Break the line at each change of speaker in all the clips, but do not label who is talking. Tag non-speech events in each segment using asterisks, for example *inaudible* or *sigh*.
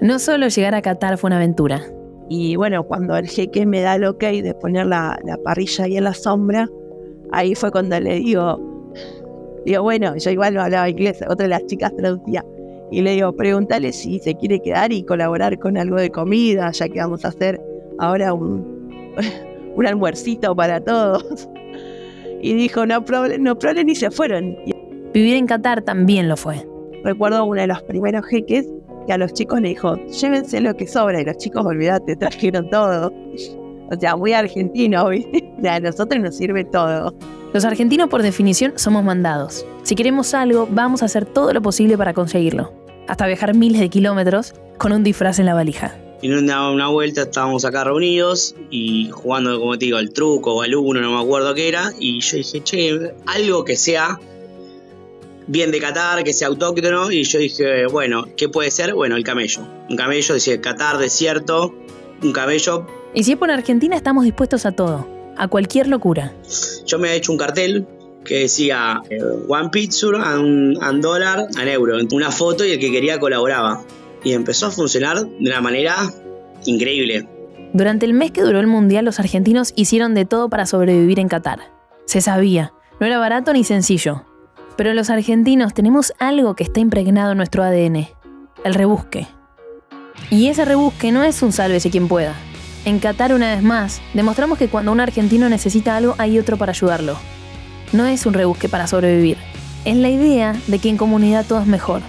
No solo llegar a Qatar fue una aventura.
Y bueno, cuando el jeque me da el ok de poner la, la parrilla ahí en la sombra, ahí fue cuando le digo, digo, bueno, yo igual no hablaba inglés, otra de las chicas traducía. Y le digo, pregúntale si se quiere quedar y colaborar con algo de comida, ya que vamos a hacer ahora un, *laughs* un almuercito para todos. *laughs* Y dijo, no problem, no problem, y se fueron.
Vivir en Qatar también lo fue.
Recuerdo uno de los primeros jeques que a los chicos le dijo, llévense lo que sobra, y los chicos, olvídate, trajeron todo. O sea, muy argentino, ¿viste? *laughs* O sea, a nosotros nos sirve todo.
Los argentinos por definición somos mandados. Si queremos algo, vamos a hacer todo lo posible para conseguirlo. Hasta viajar miles de kilómetros con un disfraz en la valija.
Y en una, una vuelta estábamos acá reunidos y jugando, como te digo, al truco o al uno, no me acuerdo qué era. Y yo dije, che, algo que sea bien de Qatar, que sea autóctono. Y yo dije, bueno, ¿qué puede ser? Bueno, el camello. Un camello, decía Qatar, desierto, un camello.
Y si es por Argentina, estamos dispuestos a todo, a cualquier locura.
Yo me he hecho un cartel que decía eh, One Pizza, un dólar, an euro. Una foto y el que quería colaboraba. Y empezó a funcionar de una manera increíble.
Durante el mes que duró el Mundial, los argentinos hicieron de todo para sobrevivir en Qatar. Se sabía, no era barato ni sencillo. Pero los argentinos tenemos algo que está impregnado en nuestro ADN, el rebusque. Y ese rebusque no es un sálvese quien pueda. En Qatar, una vez más, demostramos que cuando un argentino necesita algo, hay otro para ayudarlo. No es un rebusque para sobrevivir. Es la idea de que en comunidad todo es mejor.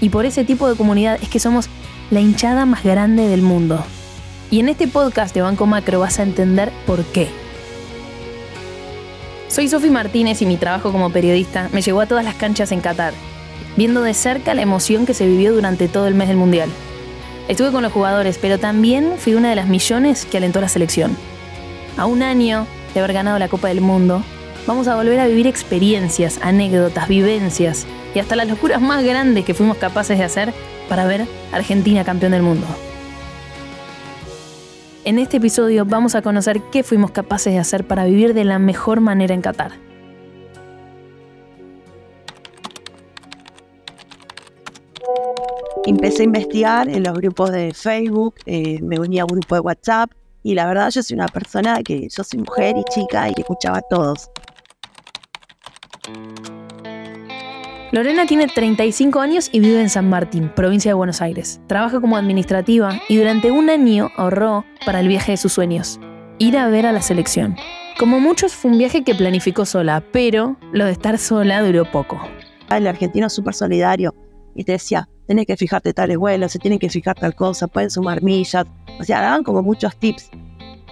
Y por ese tipo de comunidad es que somos la hinchada más grande del mundo. Y en este podcast de Banco Macro vas a entender por qué. Soy Sofi Martínez y mi trabajo como periodista me llevó a todas las canchas en Qatar, viendo de cerca la emoción que se vivió durante todo el mes del Mundial. Estuve con los jugadores, pero también fui una de las millones que alentó la selección. A un año de haber ganado la Copa del Mundo, vamos a volver a vivir experiencias, anécdotas, vivencias y hasta las locuras más grandes que fuimos capaces de hacer para ver a Argentina campeón del mundo. En este episodio vamos a conocer qué fuimos capaces de hacer para vivir de la mejor manera en Qatar.
Empecé a investigar en los grupos de Facebook, eh, me uní a un grupo de WhatsApp y la verdad yo soy una persona que yo soy mujer y chica y que escuchaba a todos.
Lorena tiene 35 años y vive en San Martín, provincia de Buenos Aires. Trabaja como administrativa y durante un año ahorró para el viaje de sus sueños, ir a ver a la selección. Como muchos fue un viaje que planificó sola, pero lo de estar sola duró poco.
El argentino es súper solidario y te decía, tenés que fijarte tales vuelos, se tienen que fijar tal cosa, pueden sumar millas. O sea, daban como muchos tips.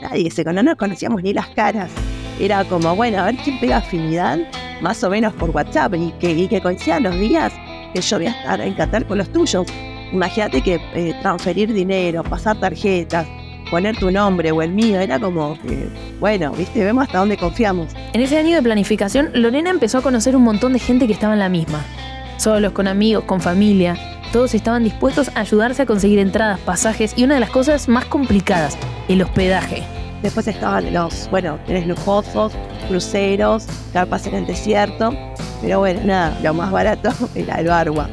Nadie se no nos conocíamos ni las caras. Era como, bueno, a ver quién pega afinidad más o menos por WhatsApp y que, coincidan los días que yo voy a estar en Qatar con los tuyos. Imagínate que eh, transferir dinero, pasar tarjetas, poner tu nombre o el mío, era como bueno, viste, vemos hasta dónde confiamos.
En ese año de planificación, Lorena empezó a conocer un montón de gente que estaba en la misma. Solos, con amigos, con familia. Todos estaban dispuestos a ayudarse a conseguir entradas, pasajes y una de las cosas más complicadas, el hospedaje.
Después estaban los, bueno, tenés lujosos, cruceros, carpas en el desierto. Pero bueno, nada, lo más barato *laughs* era el Barwa.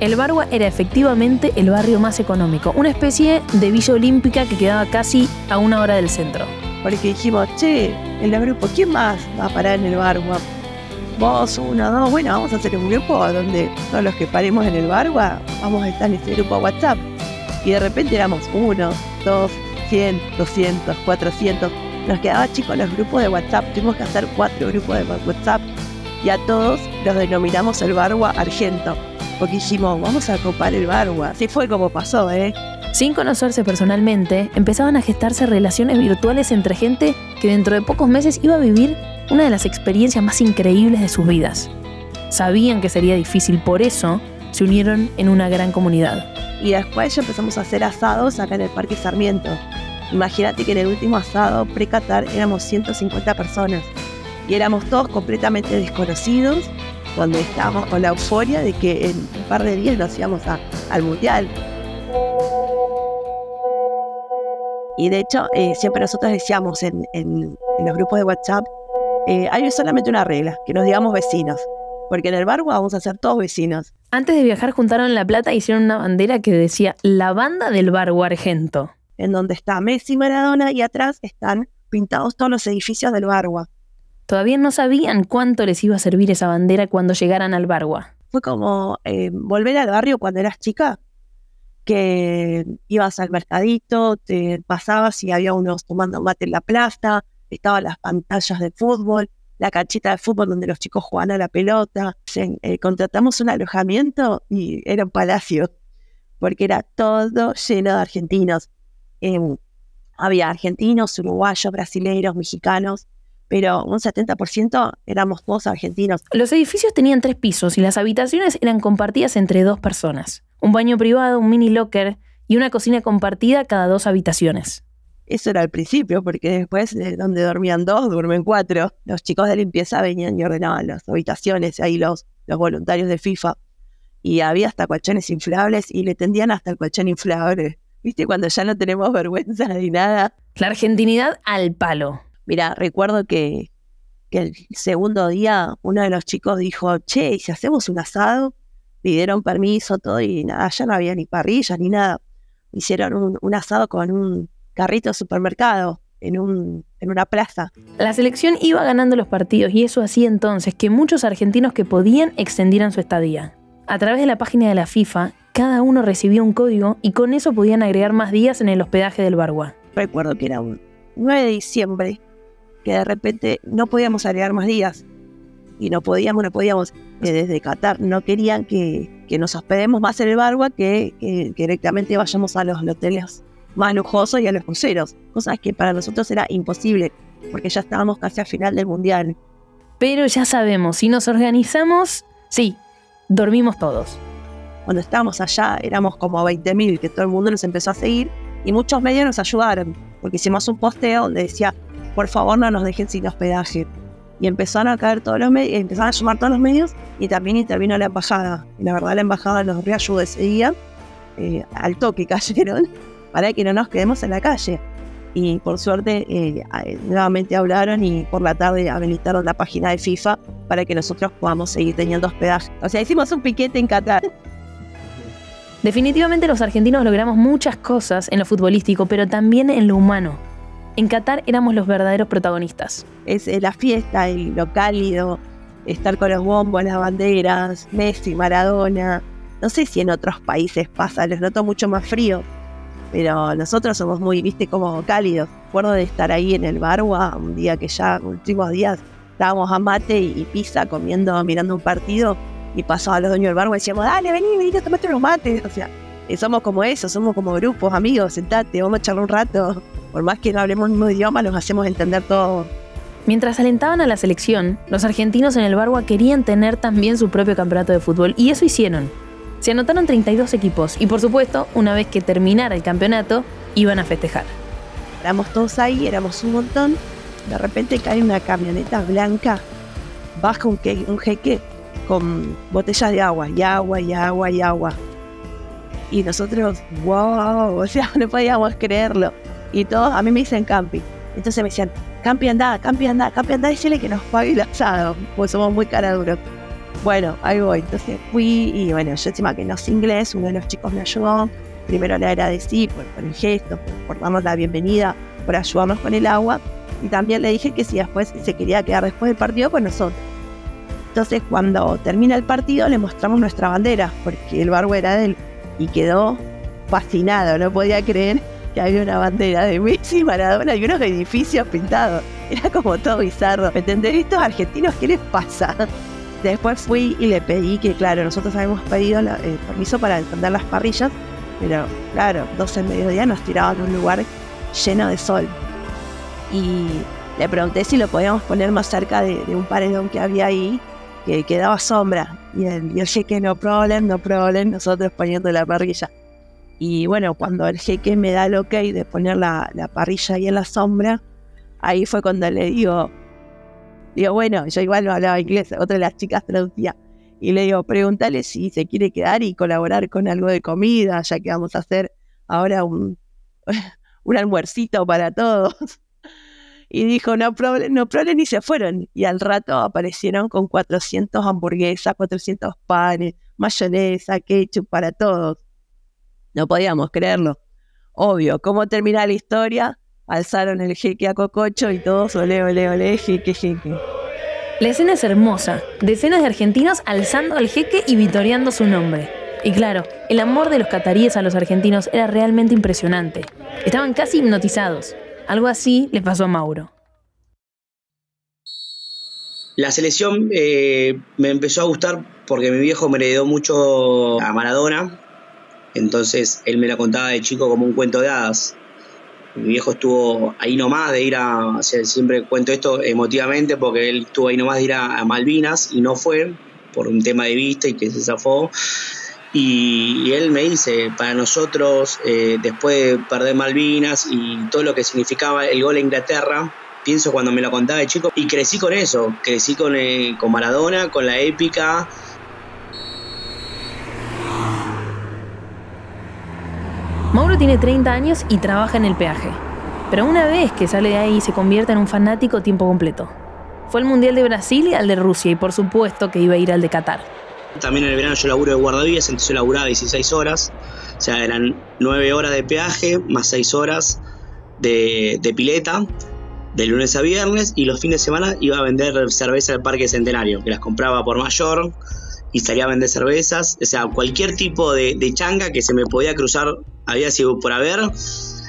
El Barwa era efectivamente el barrio más económico, una especie de villa olímpica que quedaba casi a una hora del centro.
Porque dijimos, che, en el grupo, ¿quién más va a parar en el Barwa? Vos, uno, dos, bueno, vamos a hacer un grupo donde todos los que paremos en el Barwa vamos a estar en este grupo WhatsApp. Y de repente éramos uno, dos, 100, 200, 400. Nos quedaba chicos los grupos de WhatsApp. Tuvimos que hacer cuatro grupos de WhatsApp y a todos los denominamos el Barwa Argento. Porque dijimos, vamos a copar el Barwa. Así fue como pasó, ¿eh?
Sin conocerse personalmente, empezaban a gestarse relaciones virtuales entre gente que dentro de pocos meses iba a vivir una de las experiencias más increíbles de sus vidas. Sabían que sería difícil, por eso se unieron en una gran comunidad.
Y después ya empezamos a hacer asados acá en el Parque Sarmiento. Imagínate que en el último asado pre-Qatar éramos 150 personas y éramos todos completamente desconocidos, donde estábamos con la euforia de que en un par de días nos íbamos al Mundial. Y de hecho, eh, siempre nosotros decíamos en, los grupos de WhatsApp, eh, hay solamente una regla, que nos digamos vecinos, porque en el bar vamos a ser todos vecinos.
Antes de viajar juntaron la plata e hicieron una bandera que decía la banda del barco argento.
En donde está Messi Maradona y atrás están pintados todos los edificios del Bargua.
Todavía no sabían cuánto les iba a servir esa bandera cuando llegaran al Bargua.
Fue como eh, volver al barrio cuando eras chica, que ibas al mercadito, te pasabas y había unos tomando mate en la plaza, estaban las pantallas de fútbol, la canchita de fútbol donde los chicos jugaban a la pelota. Eh, contratamos un alojamiento y era un palacio, porque era todo lleno de argentinos. Em, había argentinos, uruguayos, brasileños, mexicanos, pero un 70% éramos todos argentinos.
Los edificios tenían tres pisos y las habitaciones eran compartidas entre dos personas. Un baño privado, un mini locker y una cocina compartida cada dos habitaciones.
Eso era al principio, porque después de donde dormían dos, duermen cuatro. Los chicos de limpieza venían y ordenaban las habitaciones, ahí los, los voluntarios de FIFA. Y había hasta colchones inflables y le tendían hasta el colchón inflable. ¿Viste? Cuando ya no tenemos *laughs* vergüenza ni nada.
La argentinidad al palo.
Mira, recuerdo que, que el segundo día uno de los chicos dijo, che, ¿y si hacemos un asado? Pidieron permiso, todo, y nada, ya no había ni parrillas ni nada. Hicieron un, un asado con un carrito de supermercado en, un, en una plaza.
La selección iba ganando los partidos y eso hacía entonces que muchos argentinos que podían extendieran su estadía. A través de la página de la FIFA, cada uno recibía un código y con eso podían agregar más días en el hospedaje del Bargua.
Recuerdo que era un 9 de diciembre, que de repente no podíamos agregar más días. Y no podíamos, no podíamos, que desde Qatar no querían que, que, nos hospedemos más en el Bargua que, que, que directamente vayamos a los hoteles más lujosos y a los cruceros, cosas que para nosotros era imposible, porque ya estábamos casi al final del mundial.
Pero ya sabemos, si nos organizamos, sí, dormimos todos.
Cuando estábamos allá éramos como 20.000, que todo el mundo nos empezó a seguir y muchos medios nos ayudaron, porque hicimos un posteo donde decía, por favor no nos dejen sin hospedaje. Y empezaron a caer todos los medios, empezaron a sumar todos los medios y también intervino la embajada. Y la verdad la embajada nos reayudó ese día, eh, al toque *laughs* cayeron para que no nos quedemos en la calle. Y por suerte eh, nuevamente hablaron y por la tarde habilitaron la página de FIFA para que nosotros podamos seguir teniendo hospedaje. O sea, hicimos un piquete en Qatar. *laughs*
Definitivamente los argentinos logramos muchas cosas en lo futbolístico, pero también en lo humano. En Qatar éramos los verdaderos protagonistas.
Es la fiesta y lo cálido, estar con los bombos, las banderas, Messi, Maradona. No sé si en otros países pasa, los noto mucho más frío pero nosotros somos muy, viste, como cálidos. Recuerdo de estar ahí en el Barwa, un día que ya, últimos días, estábamos a mate y, pizza comiendo, mirando un partido, y pasaba los dueños del Barwa y decíamos, dale, vení, vení, tomate unos mates. O sea, eh, somos como eso, somos como grupos, amigos, sentate, vamos a charlar un rato. Por más que no hablemos el mismo idioma, nos hacemos entender todo.
Mientras alentaban a la selección, los argentinos en el Barwa querían tener también su propio campeonato de fútbol, y eso hicieron. Se anotaron 32 equipos y por supuesto, una vez que terminara el campeonato, iban a festejar.
Éramos todos ahí, éramos un montón. De repente cae una camioneta blanca, baja un, un jeque con botellas de agua, y agua, y agua, y agua. Y nosotros, wow, o sea, *laughs* no podíamos creerlo. Y todos, a mí me dicen campi. Entonces me decían, campi anda, campi anda, campi anda, decirle que nos pague el asado, pues somos muy cara duros. Bueno, ahí voy. Entonces fui y bueno, yo encima que no sé inglés, uno de los chicos me ayudó. Primero le agradecí por, por el gesto, por, darnos la bienvenida, por ayudarnos con el agua. Y también le dije que si después se quería quedar después del partido con nosotros. Entonces cuando termina el partido le mostramos nuestra bandera, porque el barco era de él. Y quedó fascinado, no podía creer que había una bandera de Messi, Maradona y unos edificios pintados. Era como todo bizarro. ¿Me entendés? Estos argentinos, ¿qué les pasa? Después fui y le pedí que, claro, nosotros habíamos pedido el permiso para encender las parrillas, pero claro, 12 del mediodía nos tiraban a un lugar lleno de sol. Y le pregunté si lo podíamos poner más cerca de, un paredón que había ahí, que, quedaba sombra. Y y el jeque, no problem, no problem, nosotros poniendo la parrilla. Y bueno, cuando el jeque me da el ok de poner la, la parrilla ahí en la sombra, ahí fue cuando le digo, Digo, bueno, yo igual no hablaba inglés, otra de las chicas traducía. Y le digo, pregúntale si se quiere quedar y colaborar con algo de comida, ya que vamos a hacer ahora un, *laughs* un almuercito para todos. Y dijo, no problem, no problem, y se fueron. Y al rato aparecieron con 400 hamburguesas, 400 panes, mayonesa, ketchup para todos. No podíamos creerlo. Obvio, ¿cómo termina la historia? Alzaron el jeque a Cococho y todos ole, ole, ole, jeque, jeque.
La escena es hermosa. Decenas de argentinos alzando al jeque y vitoreando su nombre. Y claro, el amor de los cataríes a los argentinos era realmente impresionante. Estaban casi hipnotizados. Algo así le pasó a Mauro.
La selección eh, me empezó a gustar porque mi viejo me heredó mucho a Maradona. Entonces él me la contaba de chico como un cuento de hadas. Mi viejo estuvo ahí nomás de ir a, siempre cuento esto emotivamente porque él estuvo ahí nomás de ir a, Malvinas y no fue por un tema de vista y que se zafó. Y, él me dice, para nosotros, eh, después de perder Malvinas y todo lo que significaba el gol a Inglaterra, pienso cuando me lo contaba de chico, y crecí con eso, crecí con, eh, con Maradona, con la épica.
Mauro tiene 30 años y trabaja en el peaje, pero una vez que sale de ahí se convierte en un fanático tiempo completo. Fue el Mundial de Brasil y al de Rusia y por supuesto que iba a ir al de Qatar.
También en el verano yo laburo de guardavías, entonces yo laburaba 16 horas. O sea, eran 9 horas de peaje más 6 horas de, pileta, de lunes a viernes. Y los fines de semana iba a vender cerveza al Parque Centenario, que las compraba por mayor y salía a vender cervezas. O sea, cualquier tipo de, changa que se me podía cruzar, había sido por haber.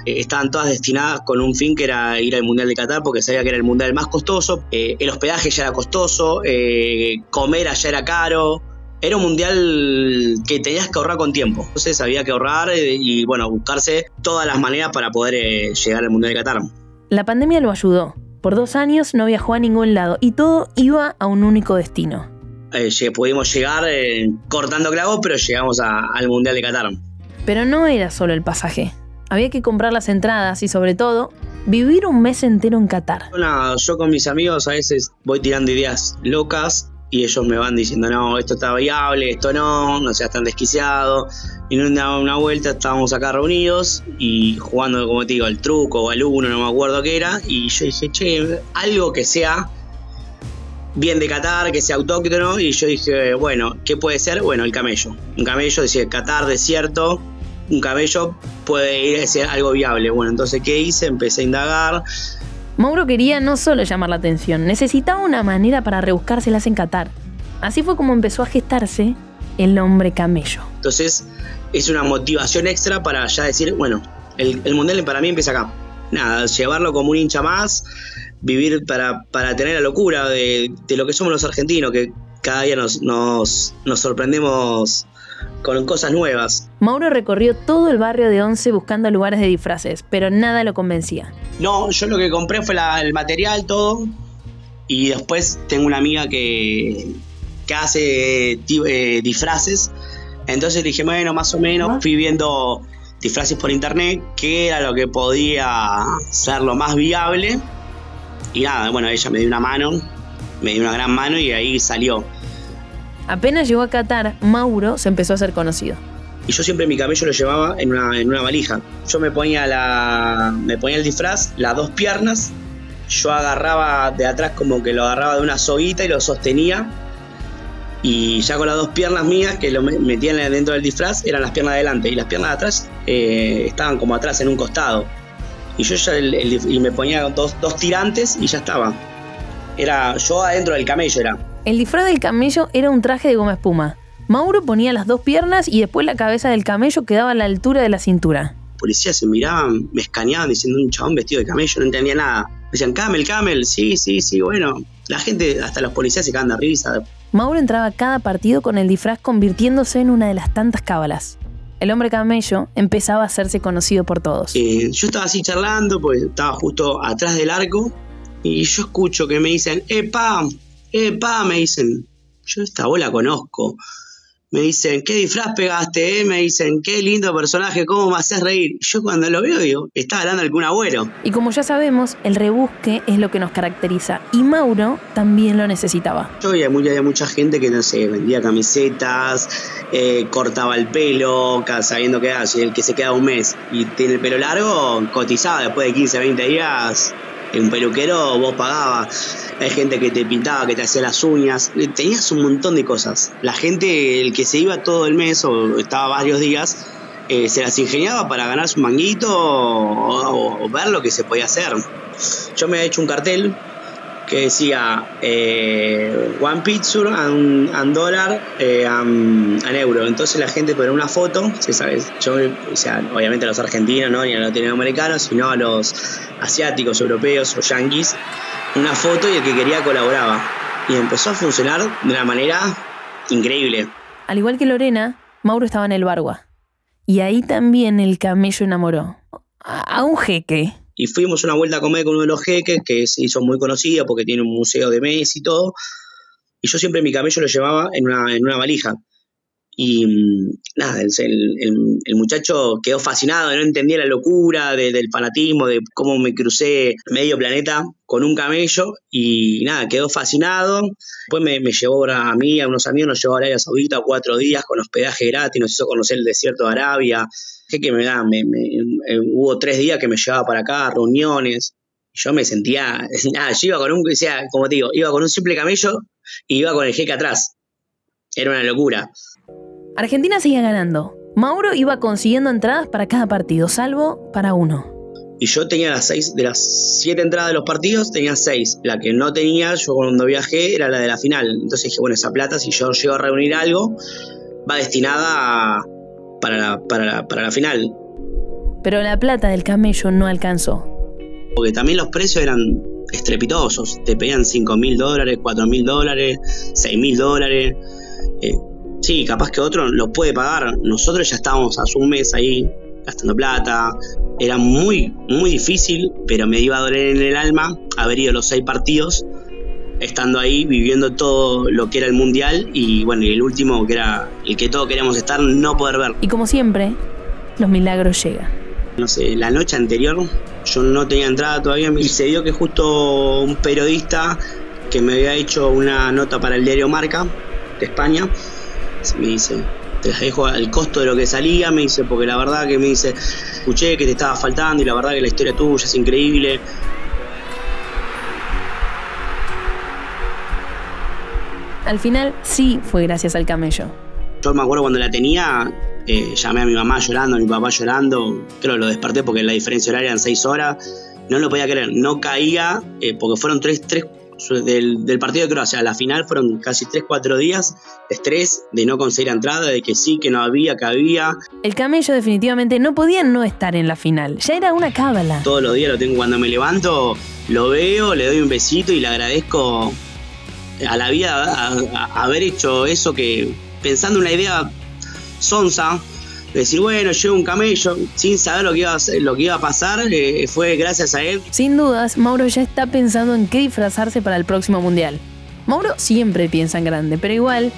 Eh, estaban todas destinadas con un fin que era ir al Mundial de Qatar porque sabía que era el Mundial más costoso. Eh, el hospedaje ya era costoso, eh, comer allá era caro era un mundial que tenías que ahorrar con tiempo. Entonces había que ahorrar y, bueno, buscarse todas las maneras para poder llegar al mundial de Qatar.
La pandemia lo ayudó. Por dos años no viajó a ningún lado y todo iba a un único destino.
Eh, pudimos llegar cortando clavos, pero llegamos al mundial de Qatar.
Pero no era solo el pasaje. Había que comprar las entradas y sobre todo vivir un mes entero en Qatar.
yo con mis amigos a veces voy tirando ideas locas y ellos me van diciendo, no, esto está viable, esto no, no seas tan desquiciado. Y en una, una vuelta estábamos acá reunidos y jugando, como te digo, el truco o al uno, no me acuerdo qué era. Y yo dije, che, algo que sea bien de Qatar, que sea autóctono. Y yo dije, bueno, ¿qué puede ser? Bueno, el camello. Un camello, decía, Qatar, desierto. Un camello puede ir a ser algo viable. Bueno, entonces, ¿qué hice? Empecé a indagar
Mauro quería no solo llamar la atención, necesitaba una manera para rebuscárselas en Qatar. Así fue como empezó a gestarse el hombre camello.
Entonces es una motivación extra para ya decir, bueno, el, mundial para mí empieza acá. Nada, llevarlo como un hincha más, vivir para, para tener la locura de, lo que somos los argentinos, que cada día nos, nos, nos sorprendemos con cosas nuevas.
Mauro recorrió todo el barrio de Once buscando lugares de disfraces, pero nada lo convencía.
No, yo lo que compré fue el material, todo. Y después tengo una amiga que, que hace eh, disfraces. Entonces dije, bueno, más o menos fui viendo disfraces por internet, que era lo que podía ser lo más viable. Y nada, bueno, ella me dio una mano, me dio una gran mano y ahí salió.
Apenas llegó a Qatar, Mauro se empezó a ser conocido.
Y yo siempre mi cabello lo llevaba en una, en una valija. Yo me ponía, la, me ponía el disfraz, las dos piernas, yo agarraba de atrás como que lo agarraba de una soguita y lo sostenía. Y ya con las dos piernas mías que lo metían dentro del disfraz eran las piernas de adelante y las piernas de atrás eh, estaban como atrás en un costado. Y yo ya y me ponía dos, dos tirantes y ya estaba. Era yo adentro del camello era.
El disfraz del camello era un traje de goma espuma. Mauro ponía las dos piernas y después la cabeza del camello quedaba a la altura de la cintura.
Policías se miraban, me escaneaban diciendo un chabón vestido de camello, no entendía nada. Me decían, camel, camel, sí, sí, sí, bueno. La gente, hasta los policías se cagan de risa.
Mauro entraba a cada partido con el disfraz convirtiéndose en una de las tantas cábalas. El hombre camello empezaba a hacerse conocido por todos.
Eh, yo estaba así charlando, pues estaba justo atrás del arco, y yo escucho que me dicen, ¡epa! Eh, pa, me dicen, yo esta bola conozco. Me dicen, ¿qué disfraz pegaste? Eh? Me dicen, qué lindo personaje, cómo me haces reír. Yo cuando lo veo digo, está hablando algún abuelo.
Y como ya sabemos, el rebusque es lo que nos caracteriza. Y Mauro también lo necesitaba.
Yo había, mucha, mucha gente que, no sé, vendía camisetas, eh, cortaba el pelo, sabiendo que si el que se queda un mes y tiene el pelo largo, cotizaba después de 15, 20 días un peluquero vos pagabas, hay gente que te pintaba, que te hacía las uñas, eh, tenías un montón de cosas. La gente, el que se iba todo el mes o estaba varios días, eh, se las ingeniaba para ganar su manguito o, ver lo que se podía hacer. Yo me he hecho un cartel que decía eh, One Picture and, and Dollar eh, and, Euro. Entonces la gente ponía una foto, ¿sabes? Yo, obviamente a los argentinos, ¿no? ni a los latinoamericanos, sino a los asiáticos, europeos o yanquis, una foto y el que quería colaboraba. Y empezó a funcionar de una manera increíble.
Al igual que Lorena, Mauro estaba en el Bargua. Y ahí también el camello enamoró. A un jeque
y fuimos una vuelta a comer con uno de los jeques que se hizo muy conocido porque tiene un museo de Messi y todo. Y yo siempre mi camello lo llevaba en una, en una valija. Y mm, nada, el, el, muchacho quedó fascinado, no entendía la locura del fanatismo, de cómo me crucé medio planeta con un camello y nada, quedó fascinado. Después me, me llevó a mí, a unos amigos, nos llevó a Arabia Saudita cuatro días con hospedaje gratis, nos hizo conocer el desierto de Arabia. Que me da, me, eh, hubo tres días que me llevaba para acá, reuniones. Yo me sentía, *laughs* nada, yo iba con un, o sea, como te digo, iba con un simple camello y iba con el jeque atrás. Era una locura.
Argentina seguía ganando. Mauro iba consiguiendo entradas para cada partido, salvo para uno.
Y yo tenía las seis, de las siete entradas de los partidos, tenía seis. La que no tenía, yo cuando viajé, era la de la final. Entonces dije, bueno, esa plata, si yo llego a reunir algo, va destinada para, la, para, para la final.
Pero la plata del camello no alcanzó.
Porque también los precios eran estrepitosos. Te pedían 5 mil dólares, 4 mil dólares, 6 mil dólares. Eh, sí, capaz que otro lo puede pagar. Nosotros ya estábamos hace un mes ahí gastando plata. Era muy, muy difícil, pero me iba a doler en el alma haber ido los seis partidos, estando ahí, viviendo todo lo que era el mundial y bueno, y el último que era el que todos queríamos estar, no poder ver.
Y como siempre, los milagros llegan.
No sé, la noche anterior yo no tenía entrada todavía y se dio que justo un periodista que me había hecho una nota para el diario Marca de España me dice, te las dejo al costo de lo que salía, me dice, porque la verdad que me dice, escuché que te estaba faltando y la verdad que la historia tuya es increíble.
Al final sí fue gracias al camello.
Yo me acuerdo cuando la tenía, eh, llamé a mi mamá llorando, a mi papá llorando, creo que lo desperté porque la diferencia horaria eran seis horas, no lo podía creer, no caía, eh, porque fueron tres, tres del, del, partido de Croacia a la final fueron casi 3-4 días de estrés, de no conseguir entrada, de que sí, que no había, que había.
El camello definitivamente no podía no estar en la final, ya era una cábala.
Todos los días lo tengo cuando me levanto, lo veo, le doy un besito y le agradezco a la vida haber hecho eso que pensando una idea sonsa, decir, bueno, llevo un camello sin saber lo que iba a, lo que iba a pasar, eh, fue gracias a él.
Sin dudas, Mauro ya está pensando en qué disfrazarse para el próximo mundial. Mauro siempre piensa en grande, pero igual,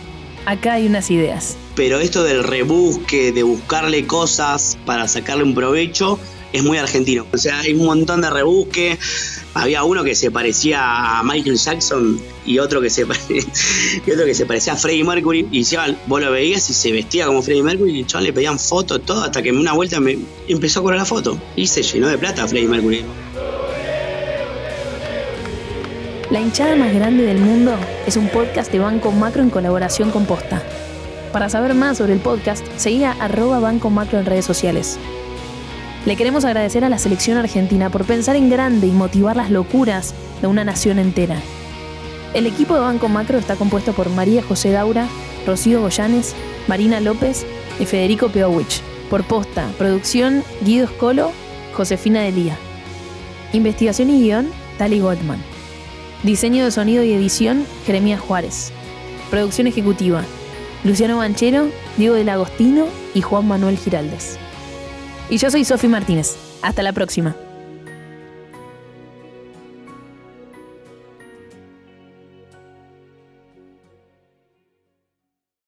acá hay unas ideas.
Pero esto del rebusque, de buscarle cosas para sacarle un provecho, es muy argentino. O sea, hay un montón de rebusque. Había uno que se parecía a Michael Jackson y otro que se, *laughs* otro que se parecía a Freddie Mercury. Y vos lo veías y se vestía como Freddie Mercury y chaval le pedían fotos, todo, hasta que una vuelta me empezó a correr la foto. Y se llenó de plata Freddie Mercury.
La hinchada más grande del mundo es un podcast de Banco Macro en colaboración con Posta. Para saber más sobre el podcast, seguía arroba Banco Macro en redes sociales. Le queremos agradecer a la selección argentina por pensar en grande y motivar las locuras de una nación entera. El equipo de Banco Macro está compuesto por María José Daura, Rocío Goyanes, Marina López y Federico Peowich. Por posta, producción Guido Scolo, Josefina Delía. Investigación y guion, Tali Goldman. Diseño de sonido y edición, Jeremías Juárez. Producción ejecutiva, Luciano Banchero, Diego del Agostino y Juan Manuel Giraldes. Y yo soy Sofi Martínez. Hasta la próxima.